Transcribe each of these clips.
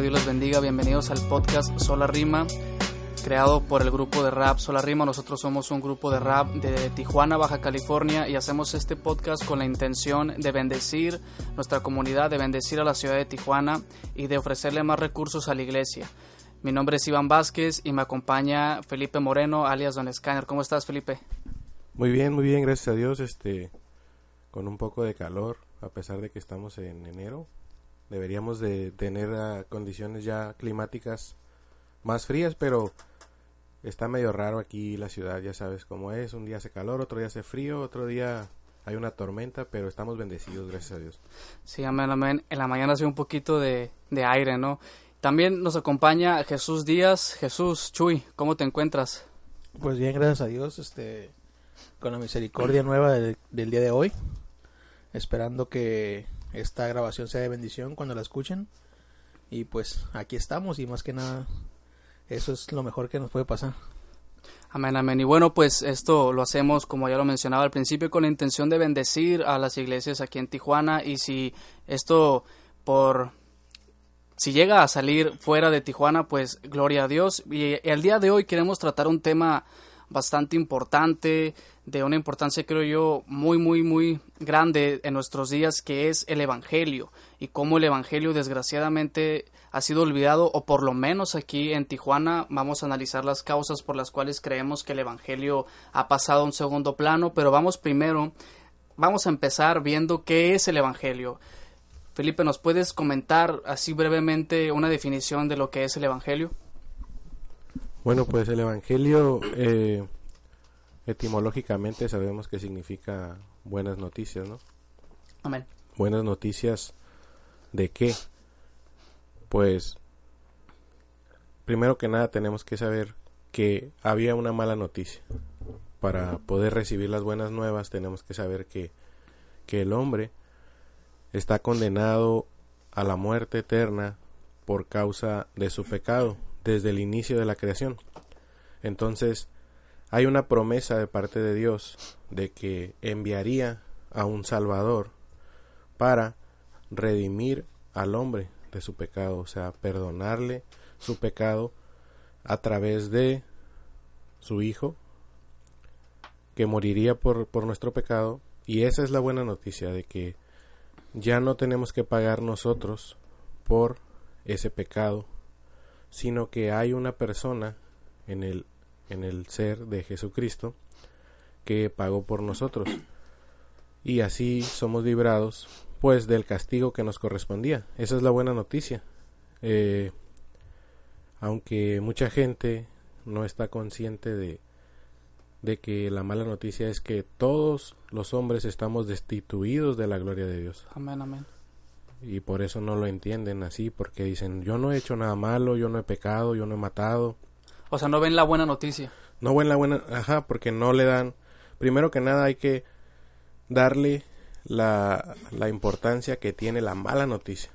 Dios los bendiga. Bienvenidos al podcast Sola Rima, creado por el grupo de rap Sola Rima. Nosotros somos un grupo de rap de Tijuana, Baja California, y hacemos este podcast con la intención de bendecir nuestra comunidad, de bendecir a la ciudad de Tijuana y de ofrecerle más recursos a la iglesia. Mi nombre es Iván Vázquez y me acompaña Felipe Moreno, alias Don Scanner. ¿Cómo estás, Felipe? Muy bien, muy bien, gracias a Dios. Este, con un poco de calor, a pesar de que estamos en enero. Deberíamos de tener ah, condiciones ya climáticas más frías, pero está medio raro aquí la ciudad, ya sabes cómo es. Un día hace calor, otro día hace frío, otro día hay una tormenta, pero estamos bendecidos, gracias a Dios. Sí, amén, amén. En la mañana hace un poquito de, de aire, ¿no? También nos acompaña Jesús Díaz. Jesús, Chuy, ¿cómo te encuentras? Pues bien, gracias a Dios, este, con la misericordia nueva del, del día de hoy, esperando que esta grabación sea de bendición cuando la escuchen. Y pues aquí estamos y más que nada, eso es lo mejor que nos puede pasar. Amén, amén. Y bueno, pues esto lo hacemos, como ya lo mencionaba al principio, con la intención de bendecir a las iglesias aquí en Tijuana. Y si esto por si llega a salir fuera de Tijuana, pues gloria a Dios. Y el día de hoy queremos tratar un tema bastante importante, de una importancia creo yo muy, muy, muy grande en nuestros días, que es el Evangelio y cómo el Evangelio desgraciadamente ha sido olvidado o por lo menos aquí en Tijuana vamos a analizar las causas por las cuales creemos que el Evangelio ha pasado a un segundo plano, pero vamos primero, vamos a empezar viendo qué es el Evangelio. Felipe, ¿nos puedes comentar así brevemente una definición de lo que es el Evangelio? Bueno, pues el Evangelio eh, etimológicamente sabemos que significa buenas noticias, ¿no? Amén. Buenas noticias de qué? Pues primero que nada tenemos que saber que había una mala noticia. Para poder recibir las buenas nuevas tenemos que saber que, que el hombre está condenado a la muerte eterna por causa de su pecado desde el inicio de la creación. Entonces, hay una promesa de parte de Dios de que enviaría a un Salvador para redimir al hombre de su pecado, o sea, perdonarle su pecado a través de su Hijo, que moriría por, por nuestro pecado. Y esa es la buena noticia de que ya no tenemos que pagar nosotros por ese pecado, sino que hay una persona en el, en el ser de Jesucristo que pagó por nosotros. Y así somos librados pues del castigo que nos correspondía. Esa es la buena noticia. Eh, aunque mucha gente no está consciente de, de que la mala noticia es que todos los hombres estamos destituidos de la gloria de Dios. Amén, amén. Y por eso no lo entienden así, porque dicen, yo no he hecho nada malo, yo no he pecado, yo no he matado. O sea, no ven la buena noticia. No ven la buena, ajá, porque no le dan, primero que nada hay que darle la, la importancia que tiene la mala noticia,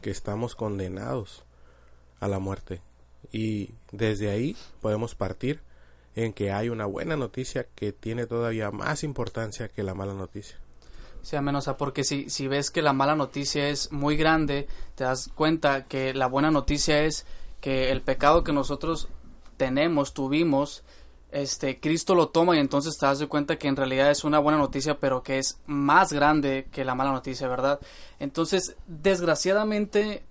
que estamos condenados a la muerte. Y desde ahí podemos partir en que hay una buena noticia que tiene todavía más importancia que la mala noticia. Sí, amén. O porque si, si ves que la mala noticia es muy grande, te das cuenta que la buena noticia es que el pecado que nosotros tenemos, tuvimos, este, Cristo lo toma y entonces te das de cuenta que en realidad es una buena noticia, pero que es más grande que la mala noticia, ¿verdad? Entonces, desgraciadamente,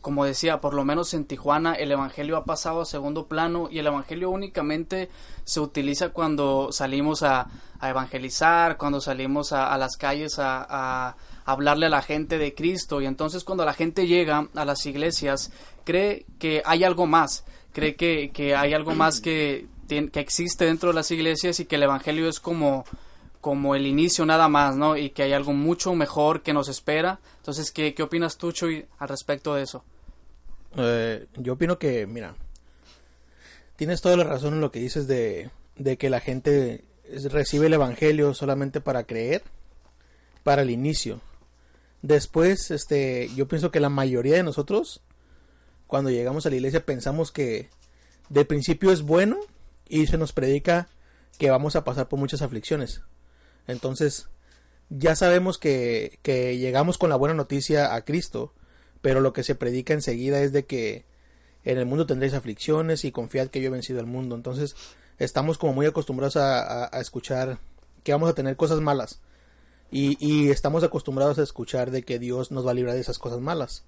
como decía, por lo menos en Tijuana el Evangelio ha pasado a segundo plano y el Evangelio únicamente se utiliza cuando salimos a, evangelizar, cuando salimos a, las calles a, a hablarle a la gente de Cristo. Y entonces cuando la gente llega a las iglesias cree que hay algo más, cree que, que hay algo más que, que existe dentro de las iglesias y que el Evangelio es como como el inicio nada más, ¿no? Y que hay algo mucho mejor que nos espera. Entonces, ¿qué, qué opinas tú, Chuy, al respecto de eso? Eh, yo opino que, mira, tienes toda la razón en lo que dices de, de que la gente recibe el Evangelio solamente para creer, para el inicio. Después, este, yo pienso que la mayoría de nosotros, cuando llegamos a la iglesia, pensamos que de principio es bueno y se nos predica que vamos a pasar por muchas aflicciones. Entonces, ya sabemos que, que llegamos con la buena noticia a Cristo, pero lo que se predica enseguida es de que en el mundo tendréis aflicciones y confiad que yo he vencido al mundo. Entonces, estamos como muy acostumbrados a, a escuchar que vamos a tener cosas malas. Y, y, estamos acostumbrados a escuchar de que Dios nos va a librar de esas cosas malas.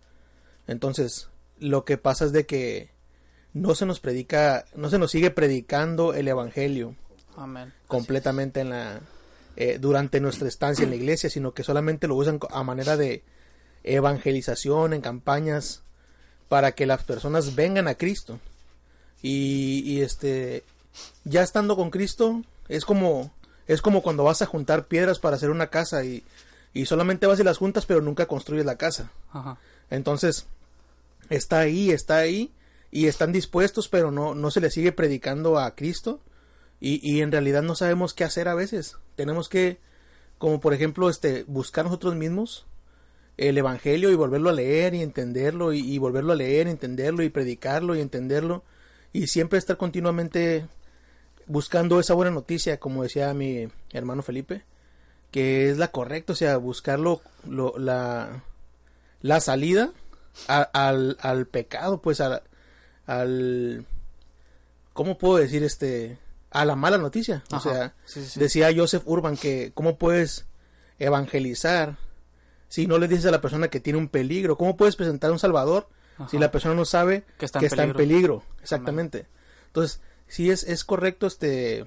Entonces, lo que pasa es de que no se nos predica, no se nos sigue predicando el evangelio Amén. completamente en la eh, durante nuestra estancia en la iglesia, sino que solamente lo usan a manera de evangelización en campañas para que las personas vengan a Cristo. Y, y este ya estando con Cristo es como es como cuando vas a juntar piedras para hacer una casa y, y solamente vas y las juntas pero nunca construyes la casa. Ajá. Entonces, está ahí, está ahí, y están dispuestos, pero no, no se les sigue predicando a Cristo, y, y en realidad no sabemos qué hacer a veces. Tenemos que, como por ejemplo, este, buscar nosotros mismos el Evangelio y volverlo a leer y entenderlo, y, y volverlo a leer, entenderlo, y predicarlo y entenderlo, y siempre estar continuamente buscando esa buena noticia, como decía mi hermano Felipe, que es la correcta, o sea, buscarlo, lo, la, la salida al, al pecado, pues al, ¿cómo puedo decir este? A la mala noticia. Ajá. O sea, Sí, sí. decía Joseph Urban que cómo puedes evangelizar si no le dices a la persona que tiene un peligro. ¿Cómo puedes presentar a un salvador si la persona no sabe Que está en que está en peligro. peligro? Exactamente. Entonces, sí es, es correcto este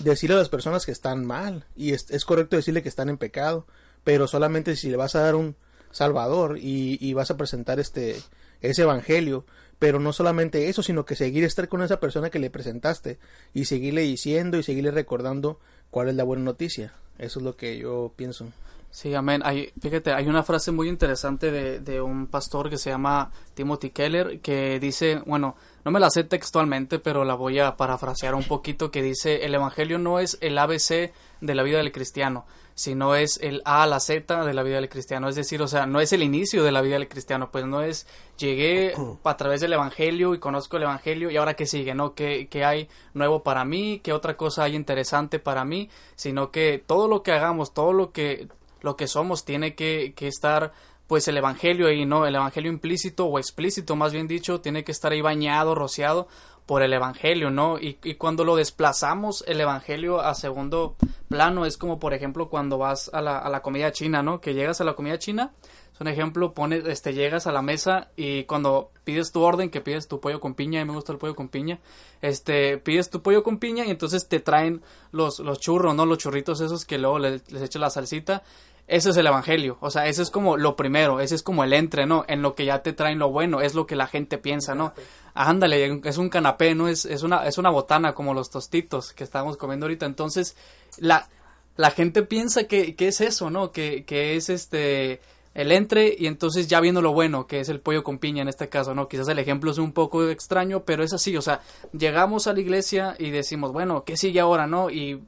decirle a las personas que están mal y es, es correcto decirle que están en pecado, pero solamente si le vas a dar un salvador y, y vas a presentar este ese evangelio, pero no solamente eso, sino que seguir estar con esa persona que le presentaste y seguirle diciendo y seguirle recordando cuál es la buena noticia. Eso es lo que yo pienso. Sí, amén. Hay, fíjate, hay una frase muy interesante de, de un pastor que se llama Timothy Keller que dice, bueno, no me la sé textualmente, pero la voy a parafrasear un poquito, que dice, el Evangelio no es el ABC de la vida del cristiano, sino es el A a la Z de la vida del cristiano. Es decir, o sea, no es el inicio de la vida del cristiano, pues no es llegué a través del Evangelio y conozco el Evangelio y ahora qué sigue, ¿no? ¿Qué, qué hay nuevo para mí? ¿Qué otra cosa hay interesante para mí? Sino que todo lo que hagamos, todo lo que lo que somos tiene que, que estar pues el evangelio ahí, ¿no? El evangelio implícito o explícito, más bien dicho, tiene que estar ahí bañado, rociado por el evangelio, ¿no? Y, cuando lo desplazamos el evangelio a segundo plano es como por ejemplo cuando vas a la, a la comida china, ¿no? Que llegas a la comida china, es un ejemplo, pones, este, llegas a la mesa y cuando pides tu orden, que pides tu pollo con piña, a me gusta el pollo con piña, este, pides tu pollo con piña y entonces te traen los, los churros, ¿no? Los churritos esos que luego les, les echas la salsita. Ese es el evangelio, o sea, ese es como lo primero, ese es como el entre, ¿no? En lo que ya te traen lo bueno, es lo que la gente piensa, ¿no? Ándale, es un canapé, ¿no? Es, es, una, es una botana como los tostitos que estábamos comiendo ahorita. Entonces, la, la gente piensa que, que es eso, ¿no? Que, que es este el entre y entonces ya viendo lo bueno, que es el pollo con piña en este caso, ¿no? Quizás el ejemplo es un poco extraño, pero es así, o sea, llegamos a la iglesia y decimos, bueno, ¿qué sigue ahora, no? Y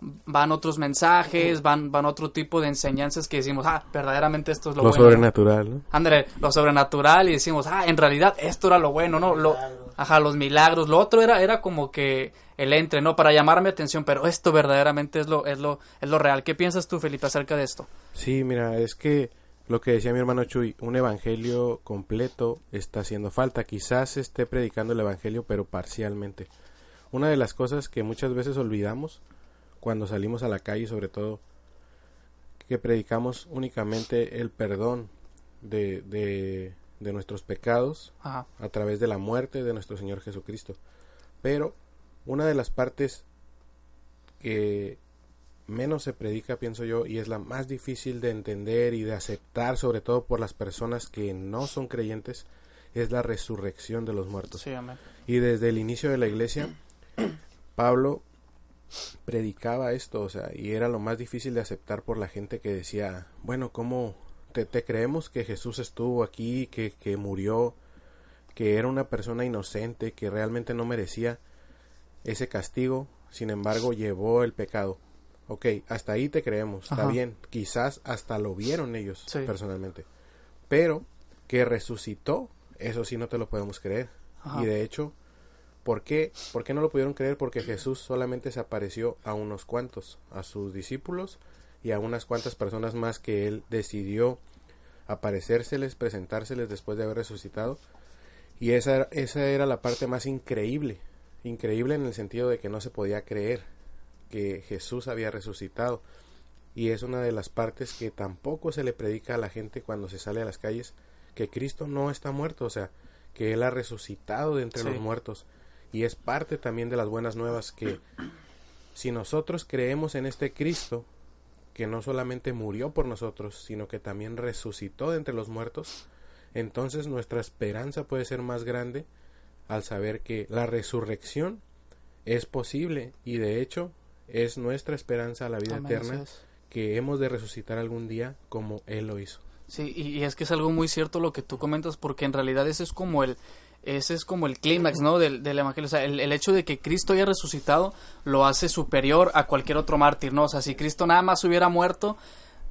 van otros mensajes, van, van otro tipo de enseñanzas que decimos, ah, verdaderamente esto es lo, Lo bueno. sobrenatural, ¿no? Ándale, lo sobrenatural y decimos, ah, en realidad esto era lo bueno, ¿no? Lo, ajá, los milagros. Lo otro era, era como que el entre, ¿no? Para llamar mi atención, pero esto verdaderamente es lo, es lo, es lo real. ¿Qué piensas tú, Felipe, acerca de esto? Sí, mira, es que lo que decía mi hermano Chuy, un evangelio completo está haciendo falta. Quizás esté predicando el evangelio, pero parcialmente. Una de las cosas que muchas veces olvidamos cuando salimos a la calle, sobre todo, que predicamos únicamente el perdón de, de, de nuestros pecados Ajá, a través de la muerte de nuestro Señor Jesucristo. Pero una de las partes que menos se predica, pienso yo, y es la más difícil de entender y de aceptar, sobre todo por las personas que no son creyentes, es la resurrección de los muertos. sí. Y desde el inicio de la iglesia, Pablo predicaba esto, o sea, y era lo más difícil de aceptar por la gente que decía, bueno, ¿cómo te, te creemos que Jesús estuvo aquí, que, que murió, que era una persona inocente, que realmente no merecía ese castigo, sin embargo llevó el pecado? Ok, hasta ahí te creemos, está bien, quizás hasta lo vieron ellos Sí. personalmente, pero que resucitó, eso sí no te lo podemos creer. Ajá. Y de hecho, ¿por qué? ¿Por qué no lo pudieron creer? Porque Jesús solamente se apareció a unos cuantos, a sus discípulos y a unas cuantas personas más que él decidió aparecérseles, presentárseles después de haber resucitado. Y esa, esa era la parte más increíble, increíble en el sentido de que no se podía creer que Jesús había resucitado. Y es una de las partes que tampoco se le predica a la gente cuando se sale a las calles, que Cristo no está muerto, o sea, que Él ha resucitado de entre Sí. los muertos. Y es parte también de las buenas nuevas que si nosotros creemos en este Cristo, que no solamente murió por nosotros, sino que también resucitó de entre los muertos, entonces nuestra esperanza puede ser más grande al saber que la resurrección es posible y de hecho es nuestra esperanza a la vida Amén, eterna es. que hemos de resucitar algún día como Él lo hizo. Sí, y, y es que es algo muy cierto lo que tú comentas, porque en realidad ese es como el, ese es como el clímax, ¿no? Del, del evangelio. O sea, el, el hecho de que Cristo haya resucitado lo hace superior a cualquier otro mártir, ¿no? O sea, si Cristo nada más hubiera muerto,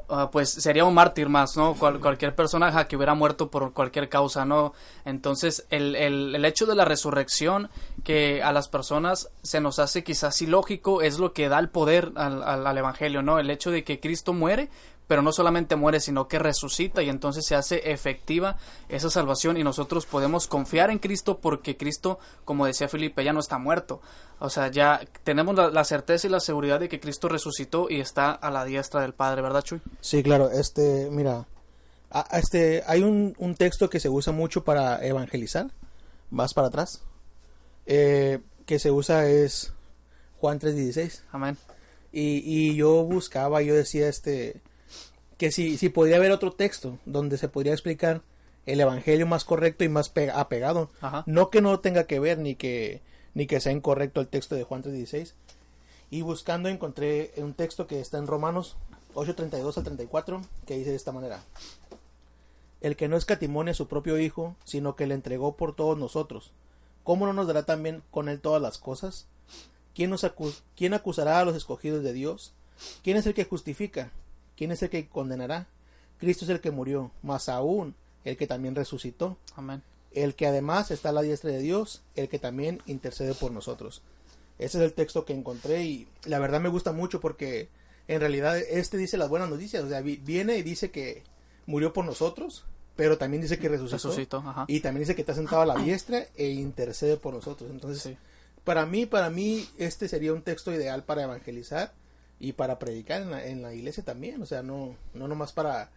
ah, pues sería un mártir más, ¿no? Cual- cualquier persona ajá, que hubiera muerto por cualquier causa, ¿no? Entonces, el, el, el hecho de la resurrección que a las personas se nos hace quizás ilógico es lo que da el poder al, al, al evangelio, ¿no? El hecho de que Cristo muere, pero no solamente muere, sino que resucita y entonces se hace efectiva esa salvación y nosotros podemos confiar en Cristo porque Cristo, como decía Felipe, ya no está muerto. O sea, ya tenemos la, la certeza y la seguridad de que Cristo resucitó y está a la diestra del Padre, ¿verdad, Chuy? Sí, claro, este, mira, a- a este, hay un, un texto que se usa mucho para evangelizar, más para atrás, eh, que se usa es Juan 3.16, Amén. y, y yo buscaba, yo decía, este, que si, si podría haber otro texto donde se podría explicar el evangelio más correcto y más pe- apegado, Ajá. no que no tenga que ver ni que ni que sea incorrecto el texto de Juan 3:16. Y buscando encontré un texto que está en Romanos 8:32 al 34 que dice de esta manera: El que no escatimone a su propio hijo, sino que le entregó por todos nosotros, ¿cómo no nos dará también con él todas las cosas? ¿Quién nos acu- quién acusará a los escogidos de Dios? ¿Quién es el que justifica? ¿Quién es el que condenará? Cristo es el que murió, más aún el que también resucitó, Amén. el que además está a la diestra de Dios, el que también intercede por nosotros. Ese es el texto que encontré y la verdad me gusta mucho porque en realidad este dice las buenas noticias, o sea, vi- viene y dice que murió por nosotros, pero también dice que resucitó, Resucitó, ajá. y también dice que está sentado a la diestra e intercede por nosotros. Entonces, Sí. para mí, para mí este sería un texto ideal para evangelizar y para predicar en la, en la iglesia también, o sea, no no nomás para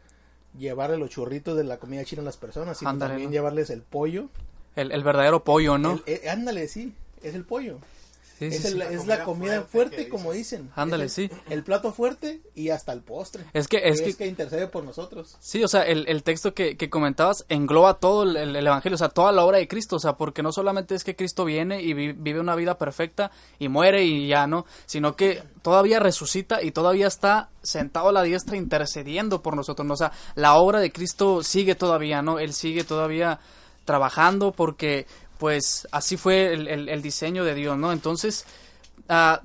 llevarle los churritos de la comida china a las personas, sino Ándale, también ¿no? llevarles el pollo El, el verdadero pollo, ¿no? el- eh, ándale, sí, es el pollo. Sí, es, sí. el- La es comida la comida fuerte como dicen. Ándale, sí. El plato fuerte y hasta el postre. Es que, es es que, intercede por nosotros. sí, o sea, el, el texto que, que comentabas engloba todo el, el- el evangelio, o sea, toda la obra de Cristo, o sea, porque no solamente es que Cristo viene y vi- vive una vida perfecta y muere y ya, ¿no? Sino que todavía resucita y todavía está sentado a la diestra intercediendo por nosotros, ¿no? O sea, la obra de Cristo sigue todavía, ¿no? Él sigue todavía trabajando porque, pues, así fue el, diseño de Dios, ¿no? Entonces, ah,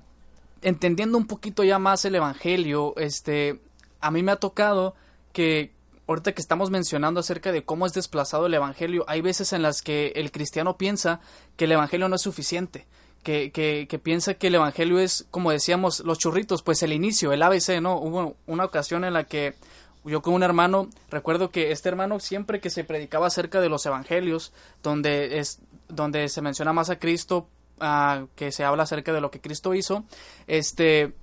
entendiendo un poquito ya más el evangelio, este, a mí me ha tocado que ahorita que estamos mencionando acerca de cómo es desplazado el evangelio, hay veces en las que el cristiano piensa que el evangelio no es suficiente. Que, que, que piensa que el evangelio es, como decíamos, los churritos, pues el inicio, el ABC, ¿no? Hubo una ocasión en la que yo con un hermano, recuerdo que este hermano siempre que se predicaba acerca de los evangelios, donde es donde se menciona más a Cristo, ah, que se habla acerca de lo que Cristo hizo, este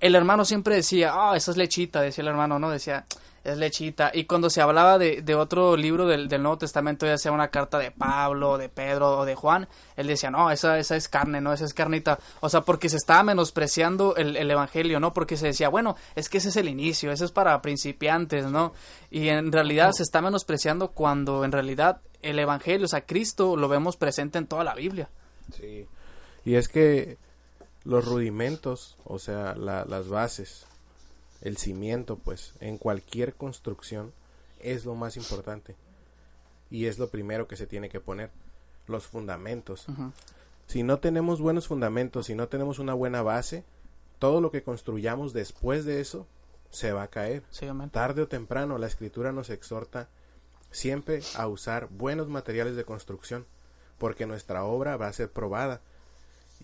el hermano siempre decía, ah, esa es lechita, decía el hermano, ¿no? Decía, es lechita. Y cuando se hablaba de, de otro libro del, del Nuevo Testamento, ya sea una carta de Pablo, de Pedro o de Juan, él decía, no, esa, esa es carne, no, esa es carnita. O sea, porque se estaba menospreciando el, el Evangelio, ¿no? Porque se decía, bueno, es que ese es el inicio, ese es para principiantes, ¿no? Y en realidad se está menospreciando cuando en realidad el Evangelio, o sea, Cristo lo vemos presente en toda la Biblia. Sí. Y es que los rudimentos, o sea, la- las bases, el cimiento, pues, en cualquier construcción es lo más importante. Y es lo primero que se tiene que poner, los fundamentos. Si no tenemos buenos fundamentos, si no tenemos una buena base, todo lo que construyamos después de eso se va a caer. Sí. Tarde o temprano la escritura nos exhorta siempre a usar buenos materiales de construcción, porque nuestra obra va a ser probada.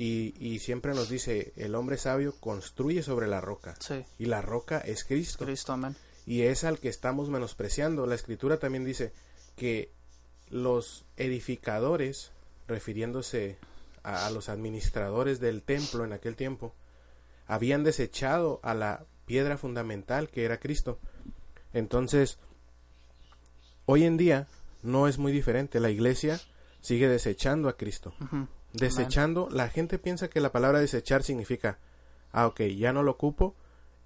Y, y siempre nos dice, el hombre sabio construye sobre la roca, Sí, y la roca es Cristo. Cristo, amén. y es al que estamos menospreciando. La escritura también dice que los edificadores, refiriéndose a, a los administradores del templo en aquel tiempo, habían desechado a la piedra fundamental que era Cristo. Entonces, hoy en día no es muy diferente. La iglesia sigue desechando a Cristo. Desechando, la gente piensa que la palabra desechar significa, ah, ok, ya no lo ocupo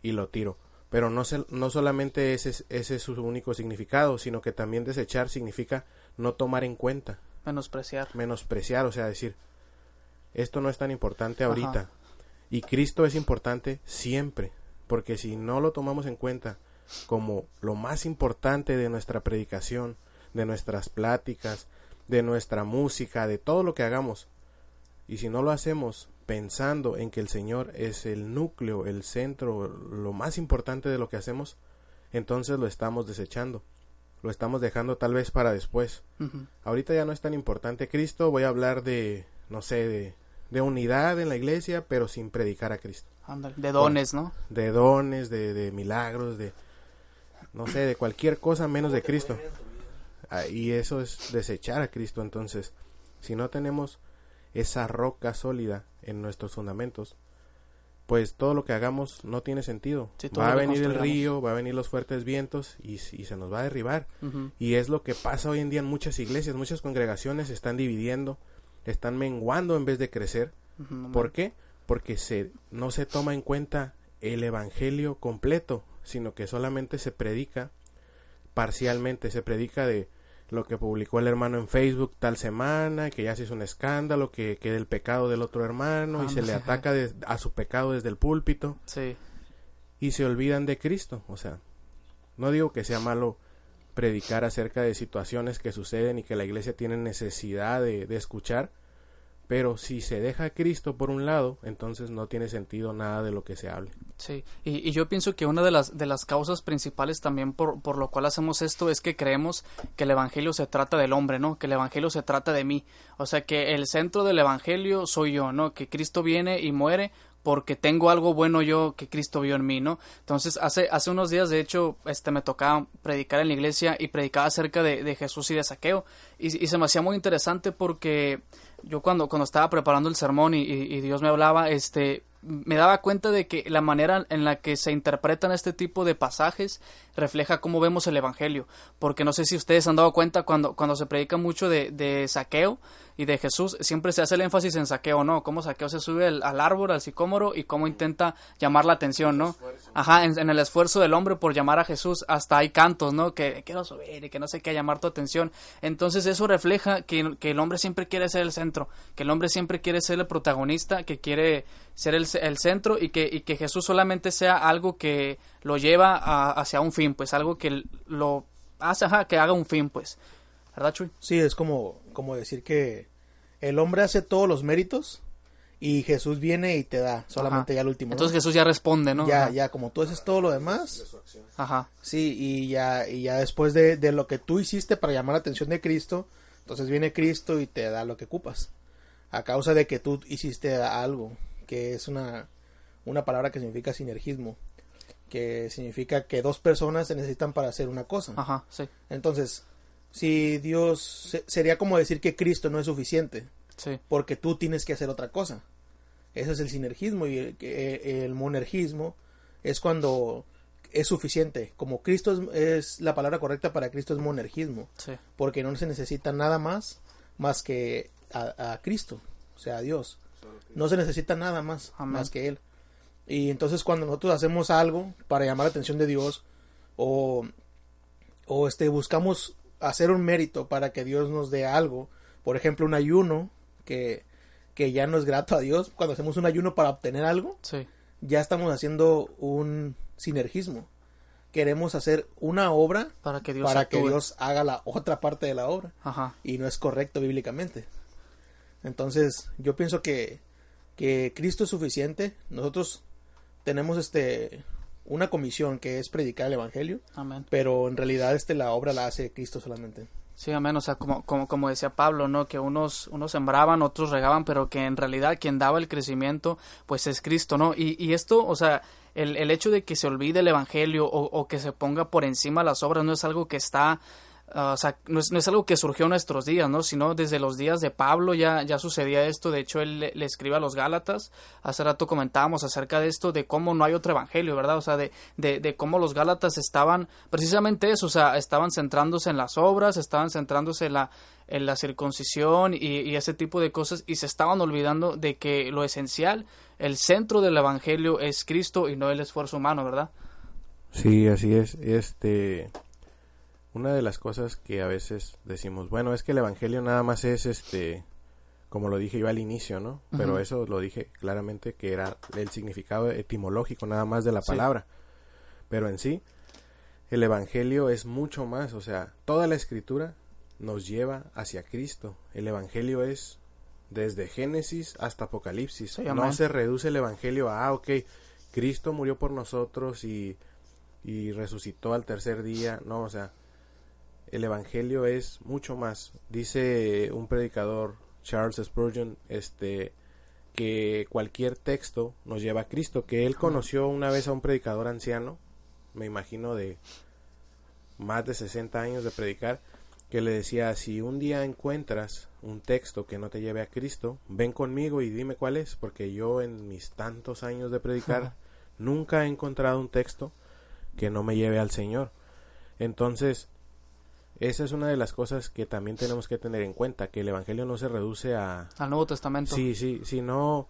y lo tiro. Pero no, se- no solamente ese, es- ese es su único significado, sino que también desechar significa no tomar en cuenta, Menospreciar. menospreciar, o sea, decir, esto no es tan importante Ajá. ahorita. Y Cristo es importante siempre, porque si no lo tomamos en cuenta como lo más importante de nuestra predicación, de nuestras pláticas, de nuestra música, de todo lo que hagamos, y si no lo hacemos pensando en que el Señor es el núcleo, el centro, lo más importante de lo que hacemos, entonces lo estamos desechando. Lo estamos dejando tal vez para después. Ahorita ya no es tan importante Cristo, voy a hablar de, no sé, de, de unidad en la iglesia, pero sin predicar a Cristo. De dones, ¿no? De dones, de, de milagros, de, no sé, de cualquier cosa menos de Cristo. Ah, Y eso es desechar a Cristo. Entonces, si no tenemos esa roca sólida en nuestros fundamentos, pues todo lo que hagamos no tiene sentido. Sí, va a venir el río, va a venir los fuertes vientos y, y se nos va a derribar. Y es lo que pasa hoy en día en muchas iglesias, muchas congregaciones se están dividiendo, están menguando en vez de crecer. ¿Por qué? Porque se, no se toma en cuenta el evangelio completo, sino que solamente se predica parcialmente, se predica de lo que publicó el hermano en Facebook tal semana, que ya se hizo un escándalo, que, que del pecado del otro hermano y se le ataca de- a su pecado desde el púlpito Sí. y se olvidan de Cristo. O sea, no digo que sea malo predicar acerca de situaciones que suceden y que la iglesia tiene necesidad de, de escuchar, pero si se deja a Cristo por un lado, entonces no tiene sentido nada de lo que se hable. Sí, y, y yo pienso que una de las, de las causas principales también por, por lo cual hacemos esto es que creemos que el Evangelio se trata del hombre, ¿no? Que el Evangelio se trata de mí. O sea, que el centro del Evangelio soy yo, ¿no? Que Cristo viene y muere porque tengo algo bueno yo que Cristo vio en mí, ¿no? Entonces, hace, hace unos días, de hecho, este, me tocaba predicar en la iglesia y predicaba acerca de, de Jesús y de saqueo. Y, y se me hacía muy interesante porque yo cuando, cuando estaba preparando el sermón y, y- Dios me hablaba, este, me daba cuenta de que la manera en la que se interpretan este tipo de pasajes refleja cómo vemos el Evangelio. Porque no sé si ustedes han dado cuenta cuando, cuando se predica mucho de, de saqueo y de Jesús, siempre se hace el énfasis en saqueo, ¿no? Cómo saqueo se sube al, al árbol, al sicómoro y cómo intenta llamar la atención, ¿no? Ajá, en, en el esfuerzo del hombre por llamar a Jesús, hasta hay cantos, ¿no? Que quiero subir y que no sé qué, llamar tu atención. Entonces eso refleja que, que el hombre siempre quiere ser el centro, que el hombre siempre quiere ser el protagonista, que quiere ser el, el centro y que, y que Jesús solamente sea algo que lo lleva a- hacia un fin, pues algo que lo hace, ajá, que haga un fin, pues. ¿Verdad, Chuy? Sí, es como, como decir que el hombre hace todos los méritos y Jesús viene y te da solamente Ajá. ya el último. ¿no? Entonces Jesús ya responde, ¿no? ya, Ajá. ya, como tú haces todo lo demás, Ajá. sí, y ya, y ya después de, de lo que tú hiciste para llamar la atención de Cristo, entonces viene Cristo y te da lo que ocupas. A causa de que tú hiciste algo, que es una, una palabra que significa sinergismo, que significa que dos personas se necesitan para hacer una cosa. Ajá, sí. Entonces, si Dios se- sería como decir que Cristo no es suficiente, Sí. porque tú tienes que hacer otra cosa. Ese es el sinergismo y el, que- el monergismo es cuando es suficiente. Como Cristo es, es la palabra correcta para Cristo es monergismo, Sí. porque no se necesita nada más más que a, a Cristo, o sea, a Dios. No se necesita nada más Amén. más que Él. Y entonces cuando nosotros hacemos algo para llamar la atención de Dios o, o este buscamos hacer un mérito para que Dios nos dé algo, por ejemplo, un ayuno que, que ya no es grato a Dios, cuando hacemos un ayuno para obtener algo, Sí. ya estamos haciendo un sinergismo. Queremos hacer una obra Para que Dios para que. Dios haga la otra parte de la obra Ajá. y no es correcto bíblicamente. Entonces, yo pienso que, que Cristo es suficiente. Nosotros tenemos este una comisión que es predicar el evangelio, Amén. pero en realidad este la obra la hace Cristo solamente. Sí, amén. O sea, como, como, como decía Pablo, ¿no? Que unos, unos sembraban, otros regaban, pero que en realidad quien daba el crecimiento, pues es Cristo, ¿no? Y, y esto, o sea, el, el hecho de que se olvide el Evangelio o, o que se ponga por encima las obras no es algo que está Ah, o sea, no es, no es, algo que surgió en nuestros días, ¿no? Sino desde los días de Pablo ya, ya sucedía esto. De hecho, él le, le, escribe a los Gálatas. Hace rato comentábamos acerca de esto, de cómo no hay otro evangelio, ¿verdad? O sea, de, de, de cómo los Gálatas estaban precisamente eso, o sea, estaban centrándose en las obras, estaban centrándose en la, circuncisión y ese tipo de cosas y se estaban olvidando de que lo esencial, el centro del evangelio es Cristo y no el esfuerzo humano, ¿verdad? Sí, así es. Este una de las cosas que a veces decimos, bueno, es que el evangelio nada más es este como lo dije yo al inicio, ¿no? Uh -huh. Pero eso lo dije claramente que era el significado etimológico nada más de la palabra. Sí. Pero en sí el evangelio es mucho más, o sea, toda la escritura nos lleva hacia Cristo. El evangelio es desde Génesis hasta Apocalipsis. Sí, no se reduce el evangelio a, ah, ok, Cristo murió por nosotros y, y resucitó al tercer día. No, o sea, el evangelio es mucho más. Dice un predicador, Charles Spurgeon, este que cualquier texto nos lleva a Cristo, que él conoció una vez a un predicador anciano, me imagino de más de 60 años de predicar, que le decía, si un día encuentras un texto que no te lleve a Cristo, ven conmigo y dime cuál es, porque yo en mis tantos años de predicar nunca he encontrado un texto que no me lleve al Señor. Entonces, esa es una de las cosas que también tenemos que tener en cuenta, que el Evangelio no se reduce a... Al Nuevo Testamento. Sí, sí, sino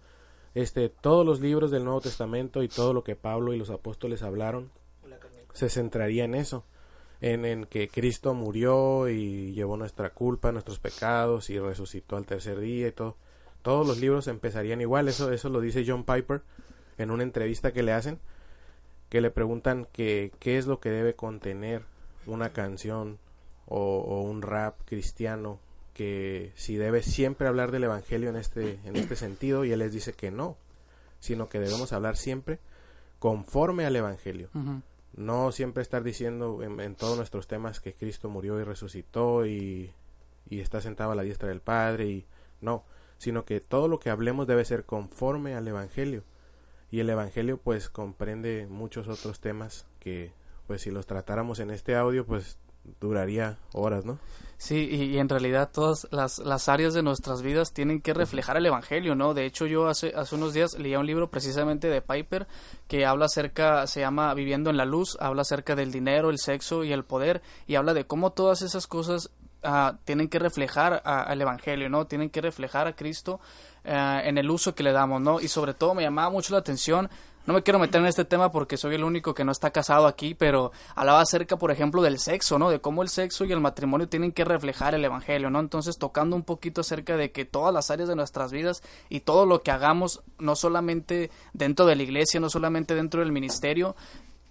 este, todos los libros del Nuevo Testamento y todo lo que Pablo y los apóstoles hablaron se centraría en eso, en, en que Cristo murió y llevó nuestra culpa, nuestros pecados y resucitó al tercer día y todo. Todos los libros empezarían igual, eso, eso lo dice John Piper en una entrevista que le hacen, que le preguntan que qué es lo que debe contener una canción o, o, un rap cristiano que si debe siempre hablar del evangelio en este en este sentido y él les dice que no sino que debemos hablar siempre conforme al evangelio uh -huh. no siempre estar diciendo en, en, todos nuestros temas que Cristo murió y resucitó y, y está sentado a la diestra del Padre y no sino que todo lo que hablemos debe ser conforme al evangelio y el evangelio pues comprende muchos otros temas que pues si los tratáramos en este audio pues duraría horas, ¿no? Sí, y, en realidad todas las, las áreas de nuestras vidas tienen que reflejar el Evangelio, ¿no? De hecho, yo hace, hace unos días leía un libro precisamente de Piper que habla acerca, se llama Viviendo en la Luz, habla acerca del dinero, el sexo y el poder, y habla de cómo todas esas cosas uh, tienen que reflejar al Evangelio, ¿no? Tienen que reflejar a Cristo uh, en el uso que le damos, ¿no? Y sobre todo me llamaba mucho la atención no me quiero meter en este tema porque soy el único que no está casado aquí, pero hablaba acerca, por ejemplo, del sexo, ¿no? De cómo el sexo y el matrimonio tienen que reflejar el evangelio, ¿no? Entonces, tocando un poquito acerca de que todas las áreas de nuestras vidas y todo lo que hagamos, no solamente dentro de la iglesia, no solamente dentro del ministerio,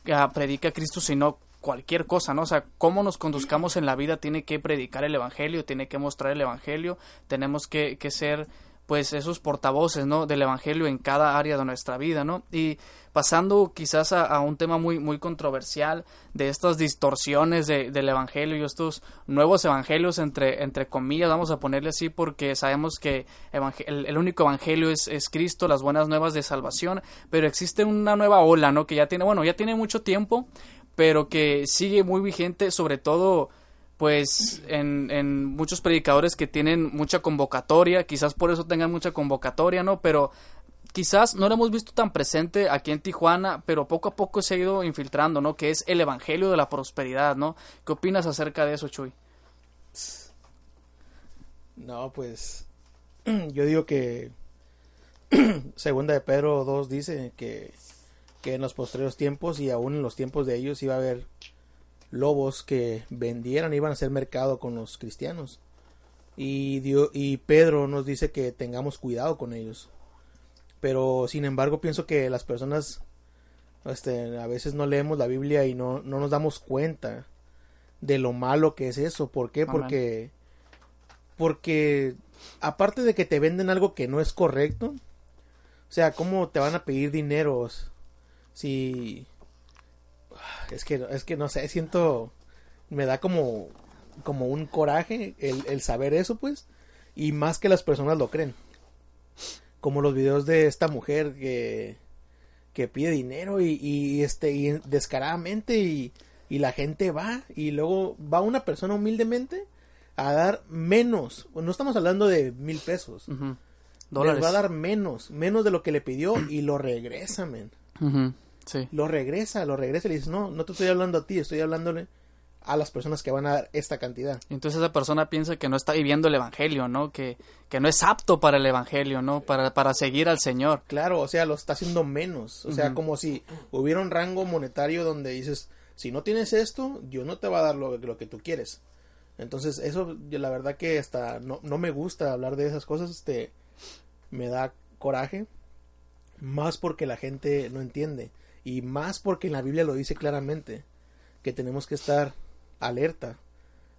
uh, predica a Cristo, sino cualquier cosa, ¿no? O sea, cómo nos conduzcamos en la vida tiene que predicar el evangelio, tiene que mostrar el evangelio, tenemos que, que ser pues esos portavoces no del evangelio en cada área de nuestra vida no y pasando quizás a, un tema muy muy controversial de estas distorsiones de, del evangelio y estos nuevos evangelios entre entre comillas vamos a ponerle así porque sabemos que el, el, único evangelio es, es Cristo las buenas nuevas de salvación pero existe una nueva ola no que ya tiene bueno ya tiene mucho tiempo pero que sigue muy vigente sobre todo pues en, en, muchos predicadores que tienen mucha convocatoria, quizás por eso tengan mucha convocatoria, ¿no? Pero quizás no lo hemos visto tan presente aquí en Tijuana, pero poco a poco se ha ido infiltrando, ¿no? Que es el Evangelio de la Prosperidad, ¿no? ¿Qué opinas acerca de eso, Chuy? No, pues yo digo que segunda de Pedro 2 dice que, que en los postreros tiempos y aún en los tiempos de ellos iba a haber lobos que vendieran iban a hacer mercado con los cristianos. Y, Dios, y Pedro nos dice que tengamos cuidado con ellos. Pero sin embargo pienso que las personas este, a veces no leemos la Biblia y no, no nos damos cuenta de lo malo que es eso. ¿Por qué? Amén. Porque, porque aparte de que te venden algo que no es correcto, o sea, ¿cómo te van a pedir dinero si es que, es que no sé, siento, me da como, como un coraje el, el saber eso, pues, y más que las personas lo creen. Como los videos de esta mujer que, que pide dinero y, y, este y descaradamente y, y la gente va y luego va una persona humildemente a dar menos no estamos hablando de mil pesos Ujú. les Dólares. va a dar menos menos de lo que le pidió y lo regresa men Ujú. Sí. lo regresa lo regresa y le dice no no te estoy hablando a ti estoy hablándole a las personas que van a dar esta cantidad Entonces esa persona piensa que no está viviendo el evangelio, ¿no? Que, que no es apto para el evangelio, ¿no? Para, para seguir al Señor. Claro, o sea, lo está haciendo menos. O sea, como si hubiera un rango monetario donde dices, si no tienes esto, yo no te va a dar lo, lo que tú quieres. Entonces, eso, yo la verdad que hasta no, no me gusta hablar de esas cosas, este, me da coraje, más porque la gente no entiende, y más porque en la Biblia lo dice claramente, que tenemos que estar alerta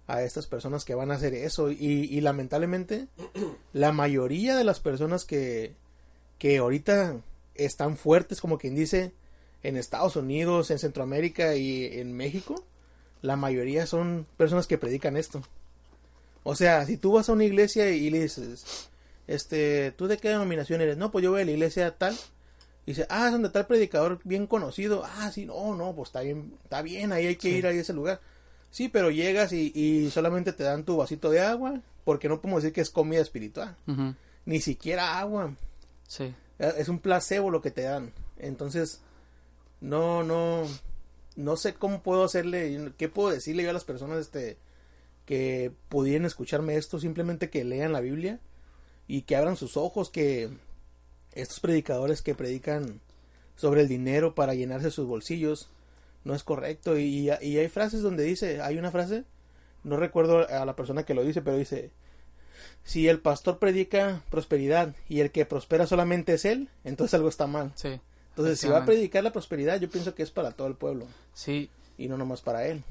a estas personas que van a hacer eso, y, lamentablemente, la mayoría de las personas que, que ahorita están fuertes, como quien dice, en Estados Unidos, en Centroamérica y en México, la mayoría son personas que predican esto. O sea, si tú vas a una iglesia y le dices, este, ¿tú de qué denominación eres? No, pues yo voy a la iglesia tal. Y dice, ah, es donde está el predicador bien conocido. Ah, sí, no, no, pues está bien, está bien, ahí hay que Sí. ir a ese lugar. Sí, pero llegas y, y solamente te dan tu vasito de agua, porque no podemos decir que es comida espiritual. Ni siquiera agua. Sí. Eh, Es un placebo lo que te dan. Entonces, no, no, no sé cómo puedo hacerle, qué puedo decirle yo a las personas este, que pudieran escucharme esto, simplemente que lean la Biblia y que abran sus ojos, que estos predicadores que predican sobre el dinero para llenarse sus bolsillos no es correcto. Y, y hay frases donde dice, hay una frase, no recuerdo a la persona que lo dice, pero dice, si el pastor predica prosperidad y el que prospera solamente es él, entonces algo está mal. Sí. Entonces, si va a predicar la prosperidad, yo pienso que es para todo el pueblo Sí. y no nomás para él.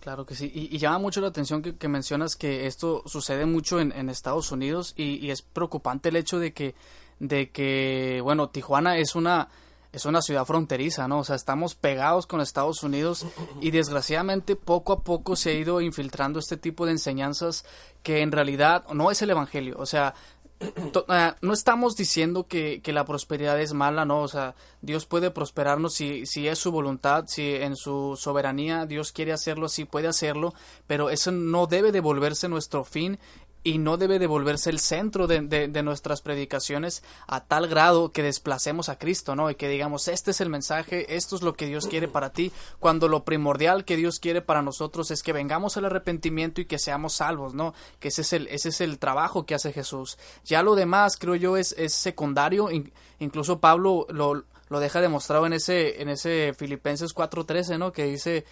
Claro que sí. Y, y llama mucho la atención que, que mencionas que esto sucede mucho en, en Estados Unidos y, y es preocupante el hecho de que, de que, bueno, Tijuana es una, es una ciudad fronteriza, ¿no? O sea, estamos pegados con Estados Unidos y desgraciadamente poco a poco se ha ido infiltrando este tipo de enseñanzas que en realidad no es el Evangelio. O sea, eh, no estamos diciendo que, que la prosperidad es mala, no, o sea, Dios puede prosperarnos si, si es su voluntad, si en su soberanía Dios quiere hacerlo, sí puede hacerlo, pero eso no debe de volverse nuestro fin y no debe de volverse el centro de, de- nuestras predicaciones a tal grado que desplacemos a Cristo, ¿no? Y que digamos, este es el mensaje, esto es lo que Dios quiere para ti, cuando lo primordial que Dios quiere para nosotros es que vengamos al arrepentimiento y que seamos salvos, ¿no? Que ese es el, ese es el trabajo que hace Jesús. Ya lo demás, creo yo, es, es secundario, in- incluso Pablo lo, lo deja demostrado en ese, en ese Filipenses 4.13, ¿no? Que dice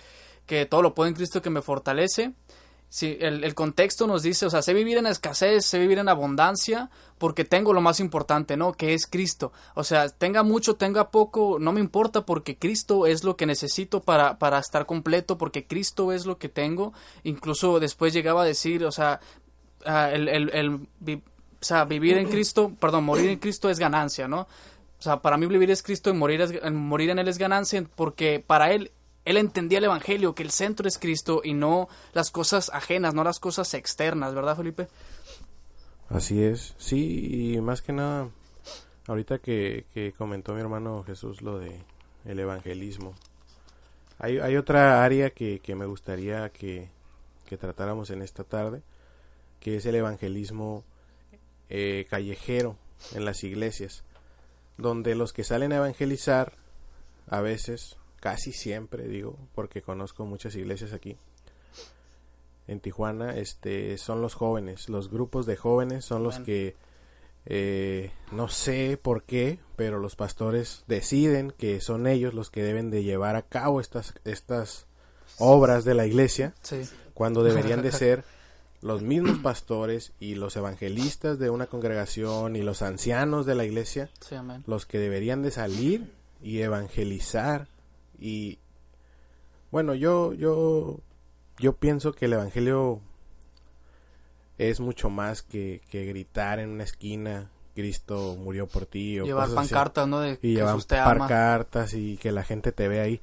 que todo lo puedo en Cristo que me fortalece. Sí, el, el contexto nos dice, o sea, sé vivir en escasez, sé vivir en abundancia, porque tengo lo más importante, ¿no? Que es Cristo. O sea, tenga mucho, tenga poco, no me importa, porque Cristo es lo que necesito para, para estar completo, porque Cristo es lo que tengo. Incluso después llegaba a decir, o sea, ah, el, el, el o sea, vivir en Cristo, perdón, morir en Cristo es ganancia, ¿no? O sea, para mí vivir es Cristo y morir, es- morir en Él es ganancia, porque para Él, Él entendía el Evangelio, que el centro es Cristo y no las cosas ajenas, no las cosas externas, ¿verdad, Felipe? Así es, sí, y más que nada, ahorita que, que comentó mi hermano Jesús lo de el evangelismo, hay, hay otra área que, que me gustaría que, que tratáramos en esta tarde, que es el evangelismo eh, callejero en las iglesias, donde los que salen a evangelizar, a veces, casi siempre digo, porque conozco muchas iglesias aquí, en Tijuana, este, son los jóvenes, los grupos de jóvenes son los Bueno. que eh, no sé por qué, pero los pastores deciden que son ellos los que deben de llevar a cabo estas estas obras de la iglesia Sí. cuando deberían de ser los mismos pastores y los evangelistas de una congregación y los ancianos de la iglesia Sí, los que deberían de salir y evangelizar y bueno yo yo yo pienso que el evangelio es mucho más que, que gritar en una esquina Cristo murió por ti o Llevar pancartas, ¿no? De y llevar pancartas y que la gente te vea ahí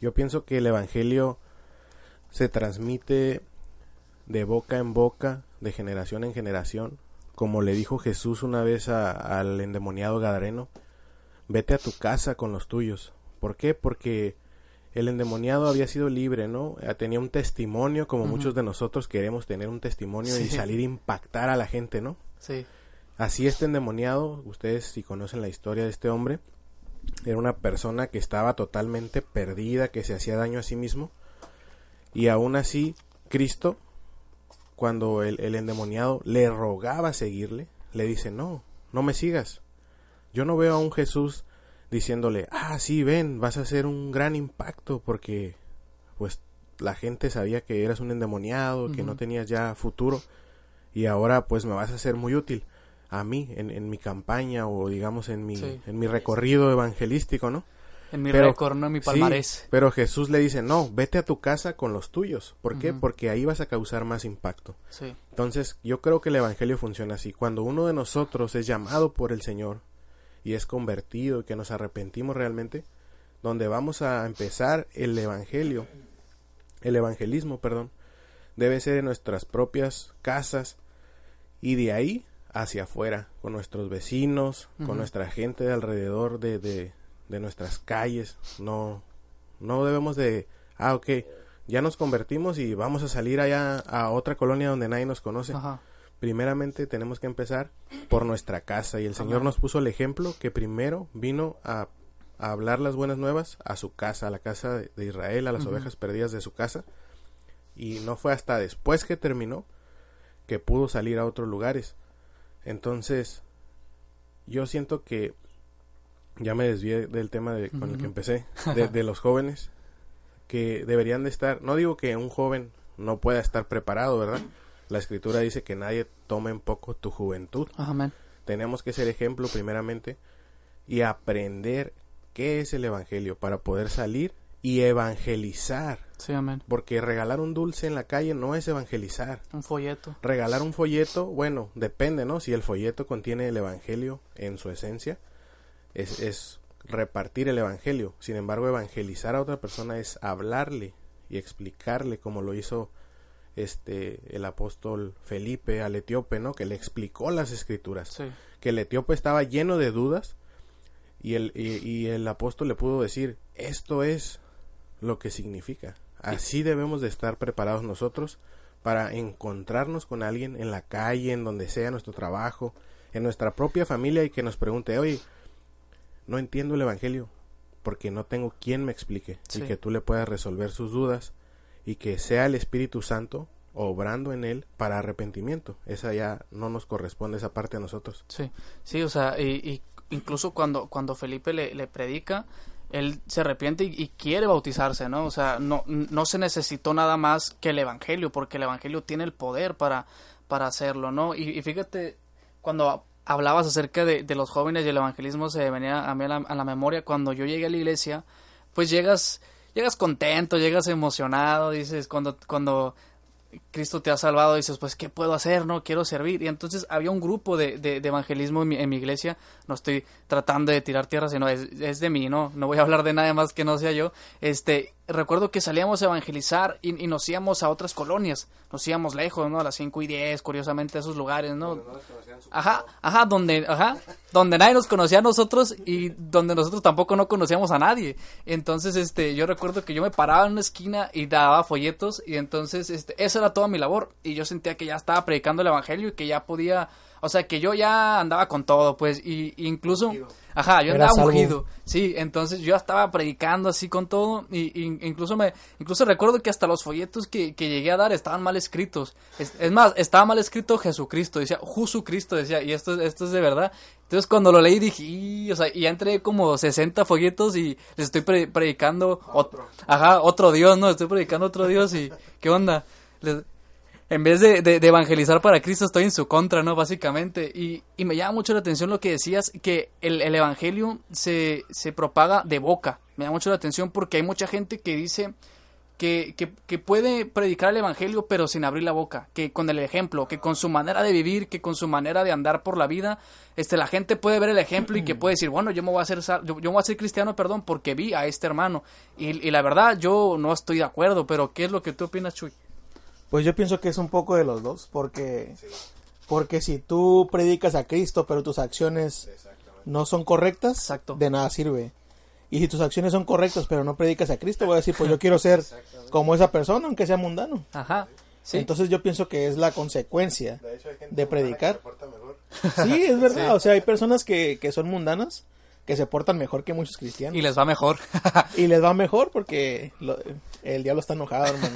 yo pienso que el evangelio se transmite de boca en boca de generación en generación como le dijo Jesús una vez a- al endemoniado gadareno vete a tu casa con los tuyos. ¿Por qué? Porque el endemoniado había sido libre, ¿no? Eh, Tenía un testimonio, como muchos de nosotros queremos tener un testimonio y salir a impactar a la gente, ¿no? Sí. Así este endemoniado, ustedes si conocen la historia de este hombre, era una persona que estaba totalmente perdida, que se hacía daño a sí mismo. Y aún así, Cristo, cuando el, el endemoniado le rogaba seguirle, le dice, no, no me sigas. Yo no veo a un Jesús diciéndole, ah, sí, ven, vas a hacer un gran impacto porque pues la gente sabía que eras un endemoniado, que no tenías ya futuro y ahora pues me vas a ser muy útil a mí en, en mi campaña o digamos en mi, Sí. en mi recorrido evangelístico, ¿no? En mi Pero- récord, ¿no? En mi Sí, palmarés. pero Jesús le dice, no, vete a tu casa con los tuyos. ¿Por qué? Porque ahí vas a causar más impacto. Sí. Entonces, yo creo que el Evangelio funciona así. Cuando uno de nosotros es llamado por el Señor y es convertido y que nos arrepentimos realmente, donde vamos a empezar el Evangelio, el evangelismo, perdón, debe ser en nuestras propias casas y de ahí hacia afuera, con nuestros vecinos, con nuestra gente de alrededor de, de, de nuestras calles. No, no debemos de, ah, ok, ya nos convertimos y vamos a salir allá a otra colonia donde nadie nos conoce. Ajá. Primeramente tenemos que empezar por nuestra casa y el Señor Amén. nos puso el ejemplo que primero vino a, a hablar las buenas nuevas a su casa, a la casa de, de Israel, a las ovejas perdidas de su casa. Y no fue hasta después que terminó que pudo salir a otros lugares. Entonces, yo siento que ya me desvié del tema de, con el que empecé, de, de los jóvenes, que deberían de estar, no digo que un joven no pueda estar preparado, ¿verdad? La escritura dice que nadie tome en poco tu juventud. Amén. Tenemos que ser ejemplo primeramente y aprender qué es el Evangelio para poder salir y evangelizar. Sí, amén. Porque regalar un dulce en la calle no es evangelizar. Un folleto. Regalar un folleto, bueno, depende, ¿no? Si el folleto contiene el Evangelio en su esencia, es, es repartir el Evangelio. Sin embargo, evangelizar a otra persona es hablarle y explicarle como lo hizo este el apóstol Felipe al etíope, ¿no? Que le explicó las escrituras. Sí. Que el etíope estaba lleno de dudas y el, y, y el apóstol le pudo decir, esto es lo que significa. Así debemos de estar preparados nosotros para encontrarnos con alguien en la calle, en donde sea nuestro trabajo, en nuestra propia familia y que nos pregunte, oye, no entiendo el Evangelio porque no tengo quien me explique Sí. y que tú le puedas resolver sus dudas y que sea el Espíritu Santo obrando en él para arrepentimiento. Esa ya no nos corresponde esa parte a nosotros. Sí, sí, o sea, y, y incluso cuando, cuando Felipe le, le predica, él se arrepiente y, quiere bautizarse, ¿no? O sea, no, no se necesitó nada más que el Evangelio, porque el Evangelio tiene el poder para, para hacerlo, ¿no? Y, y fíjate, cuando hablabas acerca de, de los jóvenes y el evangelismo, se venía a mí a la, a la memoria, cuando yo llegué a la iglesia, pues llegas, llegas contento, llegas emocionado, dices, cuando, cuando Cristo te ha salvado, dices, pues, ¿qué puedo hacer? No, quiero servir. Y entonces había un grupo de, de, de evangelismo en mi, en mi iglesia. No estoy tratando de tirar tierra, sino es, es de mí, ¿no? No voy a hablar de nadie más que no sea yo. Este, recuerdo que salíamos a evangelizar y, y nos íbamos a otras colonias. Nos íbamos lejos, ¿no? A las 5 y 10, curiosamente, a esos lugares, ¿no? Ajá, ajá, donde, ajá, donde nadie nos conocía a nosotros y donde nosotros tampoco no conocíamos a nadie. Entonces, este, yo recuerdo que yo me paraba en una esquina y daba folletos y entonces, este, esa era toda mi labor y yo sentía que ya estaba predicando el evangelio y que ya podía, o sea, que yo ya andaba con todo, pues, y y incluso, ajá, yo andaba salvo. ungido, sí, entonces yo estaba predicando así con todo y, y incluso me, incluso recuerdo que hasta los folletos que, que llegué a dar estaban mal escritos, es, es más, estaba mal escrito Jesucristo, decía Jesucristo, decía, y esto, esto es de verdad, entonces cuando lo leí dije, "Y", o sea, y ya entré como 60 folletos y les estoy pre- predicando otro, ajá, otro Dios, ¿no? Estoy predicando otro Dios y, ¿qué onda? Les- en vez de, evangelizar para Cristo, estoy en su contra, ¿no? Básicamente. Y, me llama mucho la atención lo que decías, que el, el evangelio se, se propaga de boca. Me llama mucho la atención porque hay mucha gente que dice que, que, que puede predicar el evangelio, pero sin abrir la boca. Que con el ejemplo, que con su manera de vivir, que con su manera de andar por la vida, este, la gente puede ver el ejemplo y que puede decir, bueno, yo me voy a hacer, yo, yo voy a ser cristiano, perdón, porque vi a este hermano. Y, y la verdad, yo no estoy de acuerdo, pero ¿qué es lo que tú opinas, Chuy? Pues yo pienso que es un poco de los dos, porque porque si tú predicas a Cristo, pero tus acciones no son correctas, Exacto. de nada sirve. Y si tus acciones son correctas, pero no predicas a Cristo, voy a decir, pues yo quiero ser como esa persona, aunque sea mundano. Ajá. Sí. Entonces yo pienso que es la consecuencia. De hecho, hay gente De mundana predicar. que. Sí, es verdad. O sea, hay personas que, que son mundanas, que se portan mejor que muchos cristianos. y les va mejor. Y les va mejor porque lo- el diablo está enojado, hermano.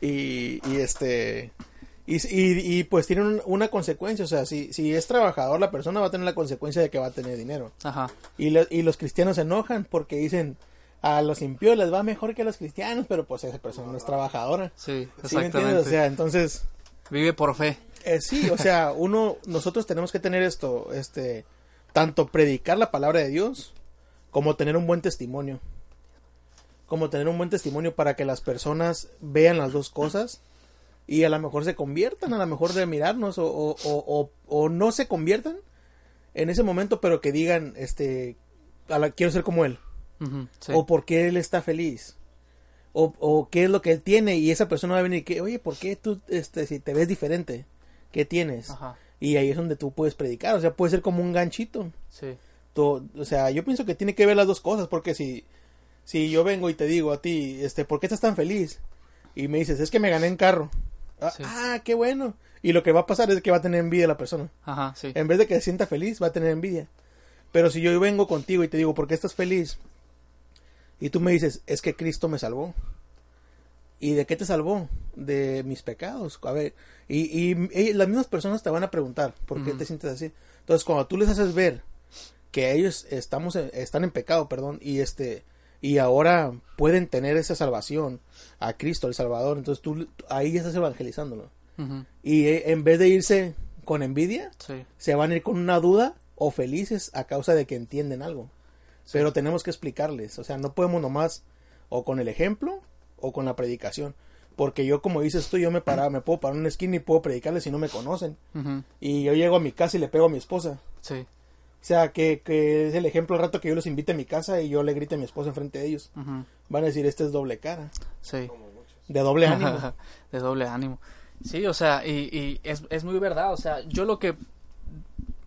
Y, y este... Y, y, y, pues tienen un- una consecuencia, o sea, si, si es trabajador la persona va a tener la consecuencia de que va a tener dinero. Ajá. Y, lo- y los cristianos se enojan porque dicen, a los impíos les va mejor que a los cristianos, pero pues esa persona no es trabajadora. Sí, ¿Sí me entiendes? exactamente. O sea, entonces, Vive por fe. eh, sí, o sea, uno, nosotros tenemos que tener esto, este, tanto predicar la palabra de Dios como tener un buen testimonio. Como tener un buen testimonio para que las personas vean las dos cosas y a lo mejor se conviertan, a lo mejor de mirarnos o, o, o, o- o no se conviertan en ese momento, pero que digan, este, a la- quiero ser como él sí. o por qué él está feliz o, o qué es lo que él tiene y esa persona va a venir y que oye por qué tú este si te ves diferente qué tienes Ajá. y ahí es donde tú puedes predicar o sea puede ser como un ganchito. Sí. Tú- o sea yo pienso que tiene que ver las dos cosas porque si si yo vengo y te digo a ti este por qué estás tan feliz y me dices es que me gané en carro ah, Sí. ah, qué bueno y lo que va a pasar es que va a tener envidia la persona Ajá, sí. en vez de que se sienta feliz, va a tener envidia. Pero si yo vengo contigo y te digo, ¿por qué estás feliz? Y tú me dices, es que Cristo me salvó. ¿Y de qué te salvó? De mis pecados. A ver, y, y, y las mismas personas te van a preguntar, ¿por qué te sientes así? Entonces, cuando tú les haces ver que ellos estamos en- están en pecado, perdón, y este y ahora pueden tener esa salvación a Cristo, el Salvador, entonces tú ahí ya estás evangelizándolo. Y eh, en vez de irse con envidia, Sí. se van a ir con una duda o felices a causa de que entienden algo. Pero tenemos que explicarles, o sea, no podemos nomás o con el ejemplo o con la predicación. Porque yo, como dices tú, yo me paraba, me puedo parar en una esquina y puedo predicarles si no me conocen. Y yo llego a mi casa y le pego a mi esposa. Sí. O sea, que, que es el ejemplo al rato que yo los invite a mi casa y yo le grite a mi esposa enfrente de ellos. Van a decir, este es doble cara, Sí. de doble ánimo. de doble ánimo. Sí, o sea, y, y es, es muy verdad, o sea, yo lo que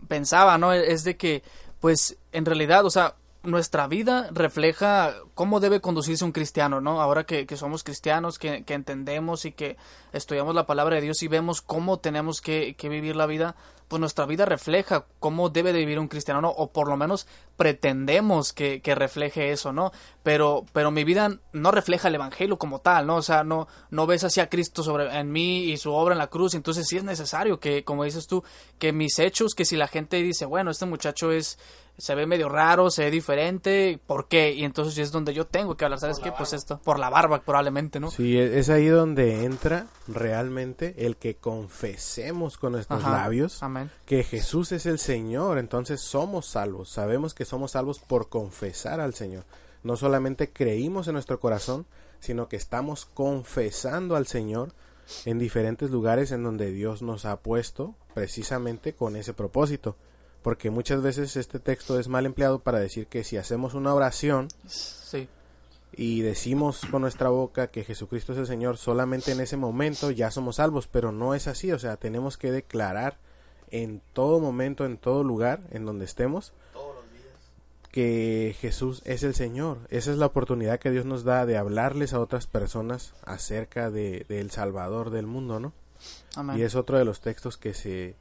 pensaba, ¿no? Es de que, pues, en realidad, o sea, nuestra vida refleja cómo debe conducirse un cristiano, ¿no? Ahora que, que somos cristianos, que, que entendemos y que estudiamos la palabra de Dios y vemos cómo tenemos que, que vivir la vida, pues nuestra vida refleja cómo debe de vivir un cristiano, ¿no? O por lo menos pretendemos que, refleje eso, ¿no? Pero, pero mi vida no refleja el evangelio como tal, ¿no? O sea, no, no ves así a Cristo sobre, en mí y su obra en la cruz, entonces sí es necesario que, como dices tú, que mis hechos, que si la gente dice, bueno, este muchacho es, se ve medio raro, se ve diferente, ¿por qué? Y entonces es donde yo tengo que hablar, ¿sabes qué? Pues esto, por la barba probablemente, ¿no? Sí, e- es ahí donde entra realmente el que confesemos con nuestros Ajá. labios Amén. que Jesús es el Señor, entonces somos salvos. Sabemos que somos salvos por confesar al Señor. No solamente creímos en nuestro corazón, sino que estamos confesando al Señor en diferentes lugares en donde Dios nos ha puesto precisamente con ese propósito. Porque muchas veces este texto es mal empleado para decir que si hacemos una oración Sí. y decimos con nuestra boca que Jesucristo es el Señor, solamente en ese momento ya somos salvos, pero no es así, o sea, tenemos que declarar en todo momento, en todo lugar, en donde estemos, que Jesús es el Señor. Esa es la oportunidad que Dios nos da de hablarles a otras personas acerca de, del Salvador del mundo, ¿no? Amén. Y es otro de los textos que se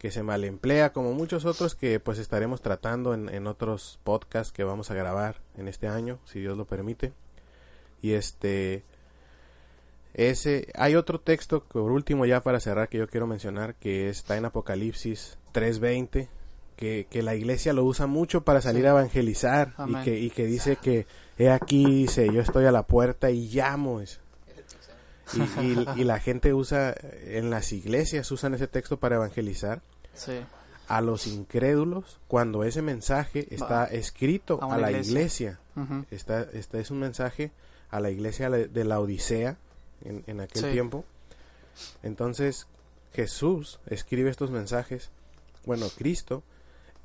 que se mal emplea, como muchos otros que pues estaremos tratando en, en otros podcasts que vamos a grabar en este año, si Dios lo permite. Y este ese hay otro texto que por último ya para cerrar que yo quiero mencionar que está en Apocalipsis 3:20 que, que la iglesia lo usa mucho para salir Sí. a evangelizar y que, y que dice que he aquí dice yo estoy a la puerta y llamo es- y, y- y la gente usa, en las iglesias usan ese texto para evangelizar Sí. a los incrédulos cuando ese mensaje está escrito a la iglesia. Está, este es un mensaje a la iglesia de la Odisea en, en aquel Sí. tiempo. Entonces Jesús escribe estos mensajes, bueno, Cristo,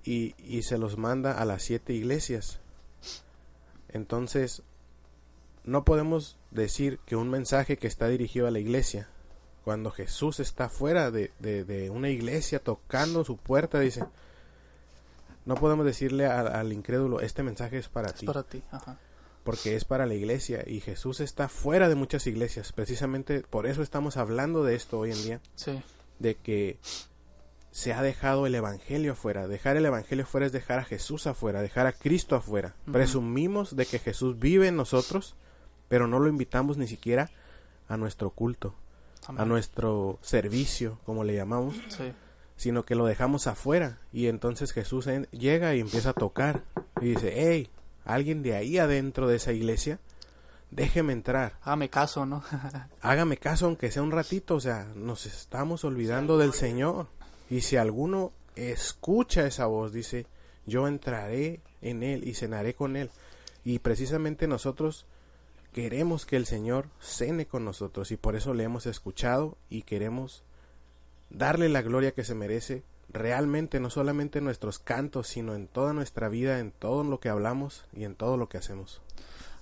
y, y se los manda a las siete iglesias. Entonces, no podemos decir que un mensaje que está dirigido a la iglesia, cuando Jesús está fuera de, de- de una iglesia tocando su puerta, dice, no podemos decirle al, al incrédulo, este mensaje es para Es ti, para ti. Ajá. porque es para la iglesia y Jesús está fuera de muchas iglesias. Precisamente por eso estamos hablando de esto hoy en día, Sí. de que se ha dejado el evangelio afuera. Dejar el evangelio afuera es dejar a Jesús afuera, dejar a Cristo afuera. Presumimos de que Jesús vive en nosotros, pero no lo invitamos ni siquiera a nuestro culto, a nuestro servicio, como le llamamos, Sí. sino que lo dejamos afuera. Y entonces Jesús en- llega y empieza a tocar y dice, hey, alguien de ahí adentro de esa iglesia, déjeme entrar, Hágame caso, ¿no? hágame caso aunque sea un ratito, o sea, nos estamos olvidando del Señor. Y si alguno escucha esa voz, dice, yo entraré en él y cenaré con él. Y precisamente nosotros queremos que el Señor cene con nosotros y por eso le hemos escuchado y queremos darle la gloria que se merece realmente, no solamente en nuestros cantos, sino en toda nuestra vida, en todo lo que hablamos y en todo lo que hacemos.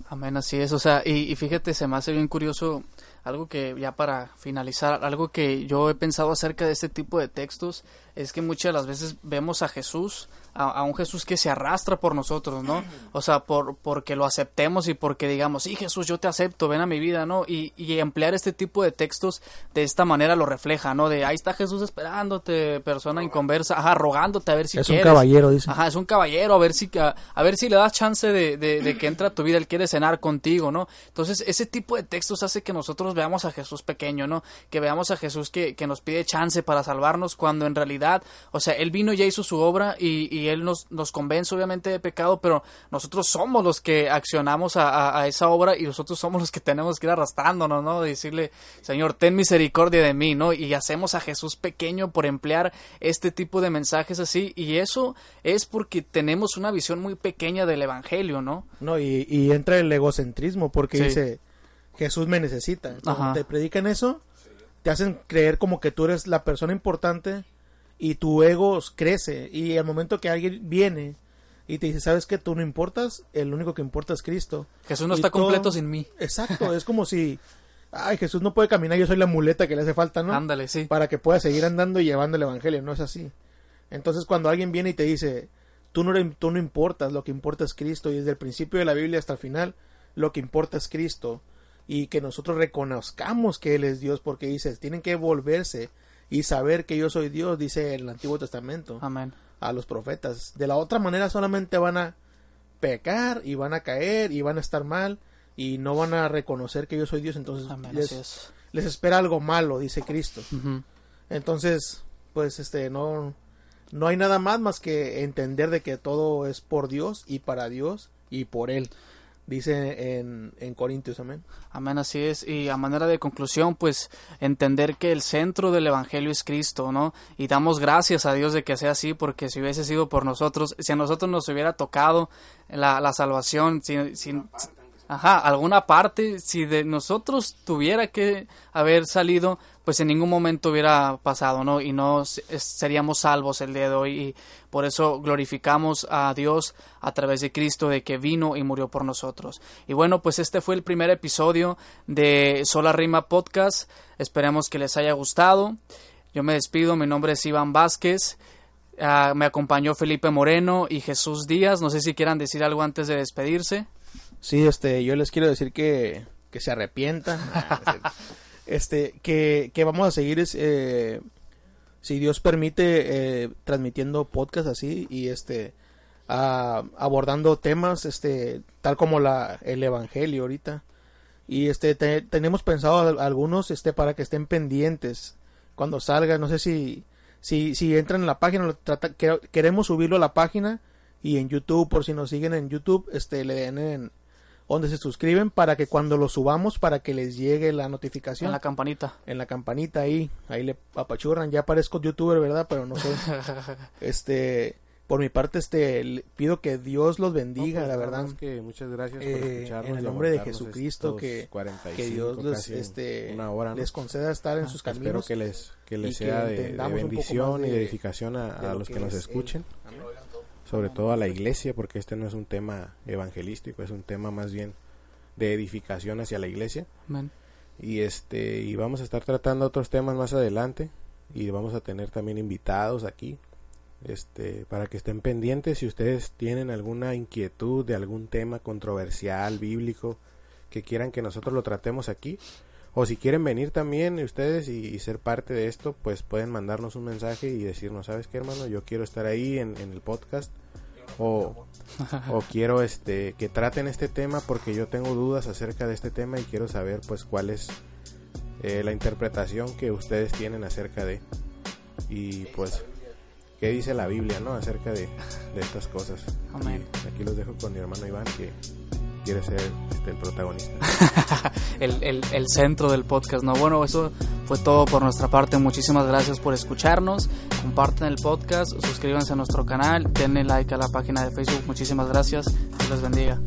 Amén, así es. O sea, y, fíjate, se me hace bien curioso algo que ya para finalizar, algo que yo he pensado acerca de este tipo de textos es que muchas de las veces vemos a Jesús, a, a un Jesús que se arrastra por nosotros, ¿no? O sea, por porque lo aceptemos y porque digamos, sí, Jesús, yo te acepto, ven a mi vida, ¿no? Y, y emplear este tipo de textos de esta manera lo refleja, ¿no? De ahí está Jesús esperándote, persona inconversa, ajá, rogándote a ver si es un quieres. caballero, dice. Ajá, es un caballero, a ver si a, a ver si le das chance de, de- de que entre a tu vida, él quiere cenar contigo, ¿no? Entonces, ese tipo de textos hace que nosotros veamos a Jesús pequeño, ¿no? Que veamos a Jesús que, que nos pide chance para salvarnos, cuando en realidad, o sea, él vino y ya hizo su obra y, y él nos, nos convence obviamente de pecado, pero nosotros somos los que accionamos a, a- a esa obra y nosotros somos los que tenemos que ir arrastrándonos, ¿no? Decirle, Señor, ten misericordia de mí, ¿no? Y hacemos a Jesús pequeño por emplear este tipo de mensajes así y eso es porque tenemos una visión muy pequeña del Evangelio, ¿no? No, y, y entra el egocentrismo porque Sí. dice, Jesús me necesita. Ajá. te predican eso, te hacen creer como que tú eres la persona importante y tu ego crece. Y al momento que alguien viene y te dice, ¿sabes que Tú no importas, el único que importa es Cristo. Jesús no Y está todo- completo sin mí. Exacto, es como si, ay, Jesús no puede caminar, yo soy la muleta que le hace falta, ¿no? Ándale, sí. para que pueda seguir andando y llevando el evangelio, no es así. Entonces cuando alguien viene y te dice, tú no, tú no importas, lo que importa es Cristo, y desde el principio de la Biblia hasta el final, lo que importa es Cristo, y que nosotros reconozcamos que Él es Dios, porque dice, tienen que volverse y saber que yo soy Dios, dice el Antiguo Testamento Amén. a los profetas. De la otra manera solamente van a pecar y van a caer y van a estar mal y no van a reconocer que yo soy Dios, entonces Amén, les, les espera algo malo, dice Cristo. Entonces, pues este no no hay nada más más que entender de que todo es por Dios y para Dios y por él. Dice en, en Corintios, amén. Amén, así es. Y a manera de conclusión, pues entender que el centro del Evangelio es Cristo, ¿no? Y damos gracias a Dios de que sea así, porque si hubiese sido por nosotros, si a nosotros nos hubiera tocado la, la salvación, si, si- ajá, alguna parte, si de nosotros tuviera que haber salido, pues en ningún momento hubiera pasado, ¿no? Y no seríamos salvos el día de hoy. Y por eso glorificamos a Dios a través de Cristo, de que vino y murió por nosotros. Y bueno, pues este fue el primer episodio de Sola Rima Podcast. Esperemos que les haya gustado. Yo me despido, mi nombre es Iván Vázquez. Ah, me acompañó Felipe Moreno y Jesús Díaz. No sé si quieran decir algo antes de despedirse. Sí, este, yo les quiero decir que, que se arrepientan. este, que, que vamos a seguir, es, eh, si Dios permite, eh, transmitiendo podcast así y este, a- abordando temas, este, tal como la, el evangelio ahorita. Y este, te- tenemos pensado al- algunos, este, para que estén pendientes cuando salga. No sé si, si, si entran en la página, lo trata- que- queremos subirlo a la página y en YouTube, por si nos siguen en YouTube, este, le den en, donde se suscriben para que cuando lo subamos para que les llegue la notificación En la campanita. en la campanita ahí ahí le apachurran ya parezco youtuber verdad pero no soy este por mi parte este le pido que Dios los bendiga No, pues, la verdad que muchas gracias por Eh, escucharnos en el nombre de Jesucristo, que- 45, que Dios les este una hora, ¿no? les conceda estar en sus Espero caminos que les que les que sea de, bendición y de- edificación a, de a lo los que, que nos es escuchen, Amén. Sobre todo a la iglesia, porque este no es un tema evangelístico, es un tema más bien de edificación hacia la iglesia Amén. y este y vamos a estar tratando otros temas más adelante y vamos a tener también invitados aquí este, para que estén pendientes si ustedes tienen alguna inquietud de algún tema controversial, bíblico, que quieran que nosotros lo tratemos aquí. O si quieren venir también ustedes y, ser parte de esto, pues pueden mandarnos un mensaje y decirnos, ¿sabes qué hermano? Yo quiero estar ahí en, el podcast. O, o quiero este que traten este tema porque yo tengo dudas acerca de este tema y quiero saber pues cuál es eh, la interpretación que ustedes tienen acerca de y pues qué dice la Biblia no acerca de, estas cosas Amén. aquí los dejo con mi hermano Iván que quiere ser este, el protagonista. el, el, centro del podcast, ¿no? Bueno, eso fue todo por nuestra parte. Muchísimas gracias por escucharnos. Compartan el podcast, suscríbanse a nuestro canal, denle like a la página de Facebook. Muchísimas gracias. Dios les bendiga.